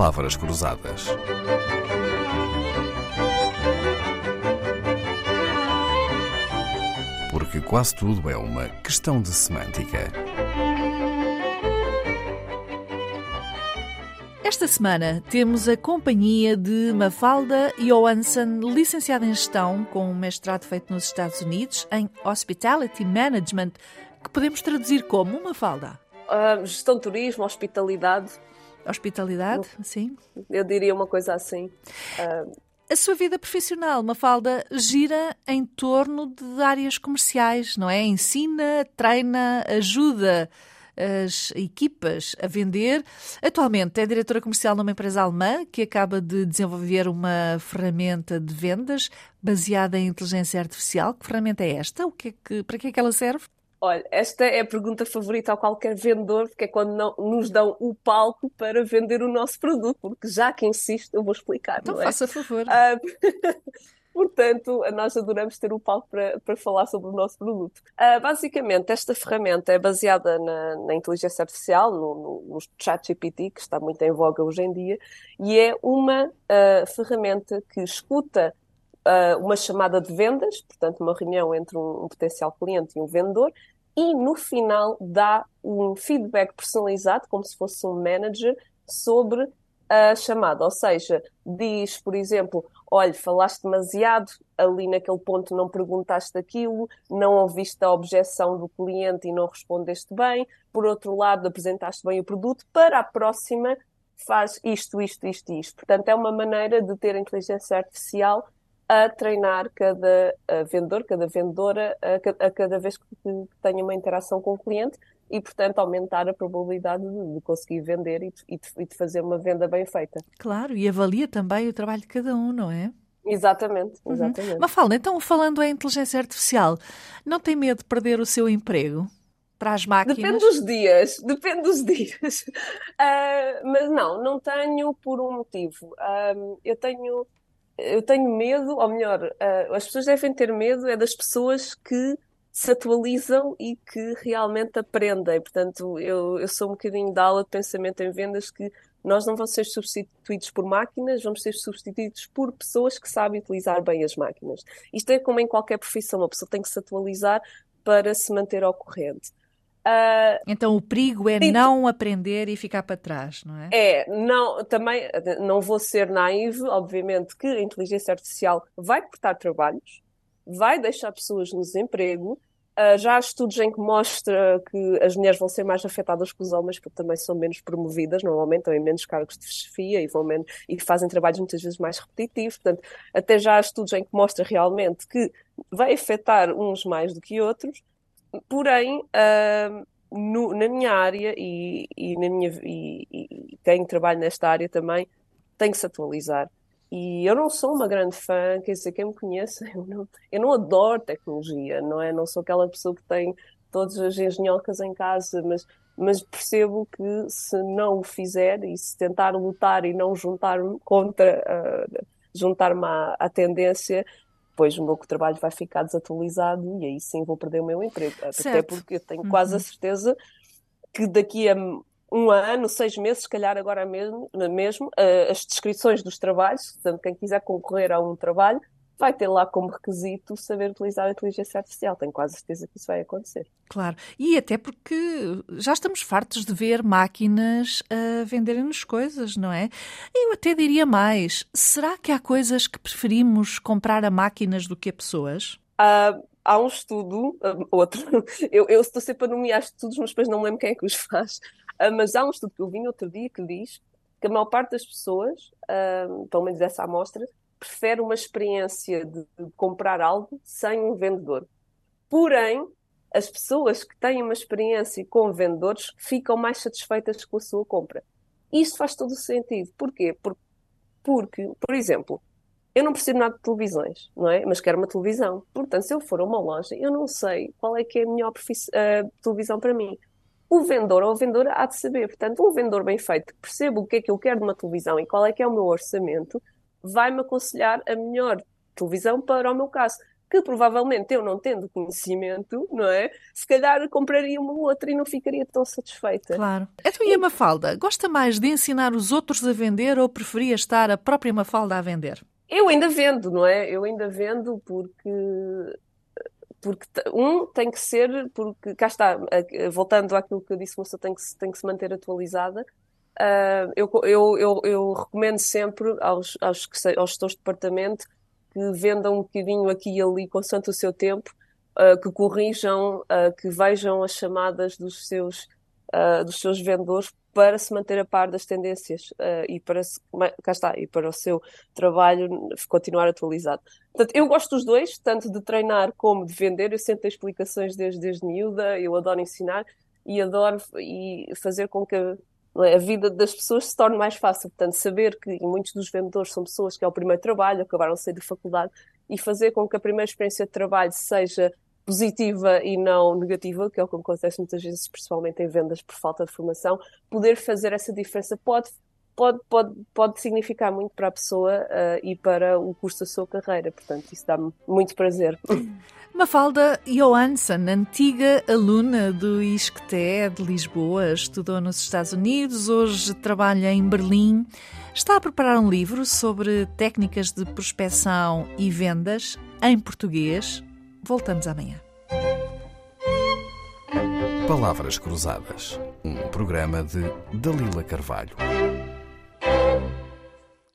palavras cruzadas. Porque quase tudo é uma questão de semântica. Esta semana temos a companhia de Mafalda Johansson, licenciada em Gestão, com um mestrado feito nos Estados Unidos em Hospitality Management, que podemos traduzir como Mafalda? Uh, gestão de turismo, hospitalidade. Hospitalidade, sim. Eu diria uma coisa assim. Uh... A sua vida profissional, Mafalda, gira em torno de áreas comerciais, não é? Ensina, treina, ajuda as equipas a vender. Atualmente é diretora comercial numa empresa alemã que acaba de desenvolver uma ferramenta de vendas baseada em inteligência artificial. Que ferramenta é esta? O que é que, para que é que ela serve? Olha, esta é a pergunta favorita a qualquer vendedor, porque é quando não, nos dão o palco para vender o nosso produto, porque já que insiste, eu vou explicar. Então é? faça favor. Uh, Portanto, nós adoramos ter o palco para, para falar sobre o nosso produto. Uh, basicamente, esta ferramenta é baseada na, na inteligência artificial, no, no, no ChatGPT, que está muito em voga hoje em dia, e é uma uh, ferramenta que escuta uh, uma chamada de vendas, portanto, uma reunião entre um, um potencial cliente e um vendedor, e no final dá um feedback personalizado, como se fosse um manager, sobre a chamada. Ou seja, diz, por exemplo, olha, falaste demasiado, ali naquele ponto não perguntaste aquilo, não ouviste a objeção do cliente e não respondeste bem, por outro lado, apresentaste bem o produto, para a próxima faz isto, isto, isto e isto. Portanto, é uma maneira de ter a inteligência artificial a treinar cada vendedor, cada vendedora, a, a cada vez que tenha uma interação com o cliente e, portanto, aumentar a probabilidade de, conseguir vender e de, e de, fazer uma venda bem feita. Claro, e avalia também o trabalho de cada um, não é? Exatamente, uhum. exatamente. Uhum. Mas fala, então, falando em inteligência artificial, não tem medo de perder o seu emprego? Para as máquinas? Depende dos dias, depende dos dias. Uh, mas não, não tenho por um motivo. Uh, eu tenho eu tenho medo, ou melhor, uh, as pessoas devem ter medo é das pessoas que se atualizam e que realmente aprendem. Portanto, eu, eu sou um bocadinho da aula de pensamento em vendas que nós não vamos ser substituídos por máquinas, vamos ser substituídos por pessoas que sabem utilizar bem as máquinas. Isto é como em qualquer profissão, uma pessoa tem que se atualizar para se manter ao corrente. Uh, então o perigo é não aprender e ficar para trás, não é? É, não, também não vou ser naive, obviamente que a inteligência artificial vai cortar trabalhos, vai deixar pessoas no desemprego. Uh, já há estudos em que mostra que as mulheres vão ser mais afetadas que os homens porque também são menos promovidas, normalmente têm menos cargos de chefia e, vão menos, e fazem trabalhos muitas vezes mais repetitivos. Portanto, até já há estudos em que mostra realmente que vai afetar uns mais do que outros, Porém, uh, no, na minha área e, e na minha, e, e quem trabalha nesta área também tem que se atualizar. E eu não sou uma grande fã, quer dizer, quem me conhece, eu não, eu não adoro tecnologia, não é? Não sou aquela pessoa que tem todas as engenhocas em casa, mas, mas percebo que se não o fizer e se tentar lutar e não juntar-me contra, uh, juntar-me à, à tendência, depois o meu trabalho vai ficar desatualizado e aí sim vou perder o meu emprego. Certo. Até porque eu tenho quase a uhum. certeza que daqui a um ano, seis meses, se calhar agora mesmo, mesmo eh, as descrições dos trabalhos, portanto, quem quiser concorrer a um trabalho, vai ter lá como requisito saber utilizar a inteligência artificial. Tenho quase certeza que isso vai acontecer. Claro, e até porque já estamos fartos de ver máquinas a venderem-nos coisas, não é? Eu até diria mais: será que há coisas que preferimos comprar a máquinas do que a pessoas? Uh, há um estudo, uh, outro, eu, eu, estou sempre a nomear estudos, mas depois não me lembro quem é que os faz. Uh, mas há um estudo que eu vi outro dia que diz que a maior parte das pessoas, pelo menos dessa amostra, prefere uma experiência de, comprar algo sem um vendedor. Porém, as pessoas que têm uma experiência com vendedores ficam mais satisfeitas com a sua compra. Isto faz todo o sentido. Porquê? Porque, porque, por exemplo, eu não preciso nada de televisões, não é? Mas quero uma televisão. Portanto, se eu for a uma loja, eu não sei qual é que é a melhor televisão para mim. O vendedor ou a vendedora há de saber. Portanto, um vendedor bem feito que perceba o que é que eu quero de uma televisão e qual é que é o meu orçamento, vai-me aconselhar a melhor televisão para o meu caso. que provavelmente eu não tendo conhecimento, não é? Se calhar compraria uma outra e não ficaria tão satisfeita. Claro. Então, e a Mafalda? Gosta mais de ensinar os outros a vender ou preferia estar a própria Mafalda a vender? Eu ainda vendo, não é? Eu ainda vendo porque porque um tem que ser, porque cá está, voltando àquilo que eu disse, uma pessoa tem que, tem que se manter atualizada. Uh, eu, eu, eu, eu, recomendo sempre aos, aos, aos gestores de departamento que vendam um bocadinho aqui e ali, consoante o seu tempo, uh, que corrijam, uh, que vejam as chamadas dos seus, dos seus vendedores para se manter a par das tendências e para se, cá está, e para o seu trabalho continuar atualizado. Portanto, eu gosto dos dois, tanto de treinar como de vender. Eu sempre tenho explicações desde, desde miúda, eu adoro ensinar e adoro e fazer com que a, vida das pessoas se torne mais fácil. Portanto, saber que muitos dos vendedores são pessoas que é o primeiro trabalho, acabaram de sair da faculdade, e fazer com que a primeira experiência de trabalho seja positiva e não negativa, que é o que acontece muitas vezes, principalmente em vendas por falta de formação, poder fazer essa diferença pode, pode, pode, pode significar muito para a pessoa uh, e para o curso da sua carreira. Portanto, isso dá-me muito prazer. Mafalda Johansson, antiga aluna do ISCTE de Lisboa, estudou nos Estados Unidos, hoje trabalha em Berlim. Está a preparar um livro sobre técnicas de prospecção e vendas em português Voltamos amanhã. Palavras Cruzadas, um programa de Dalila Carvalho.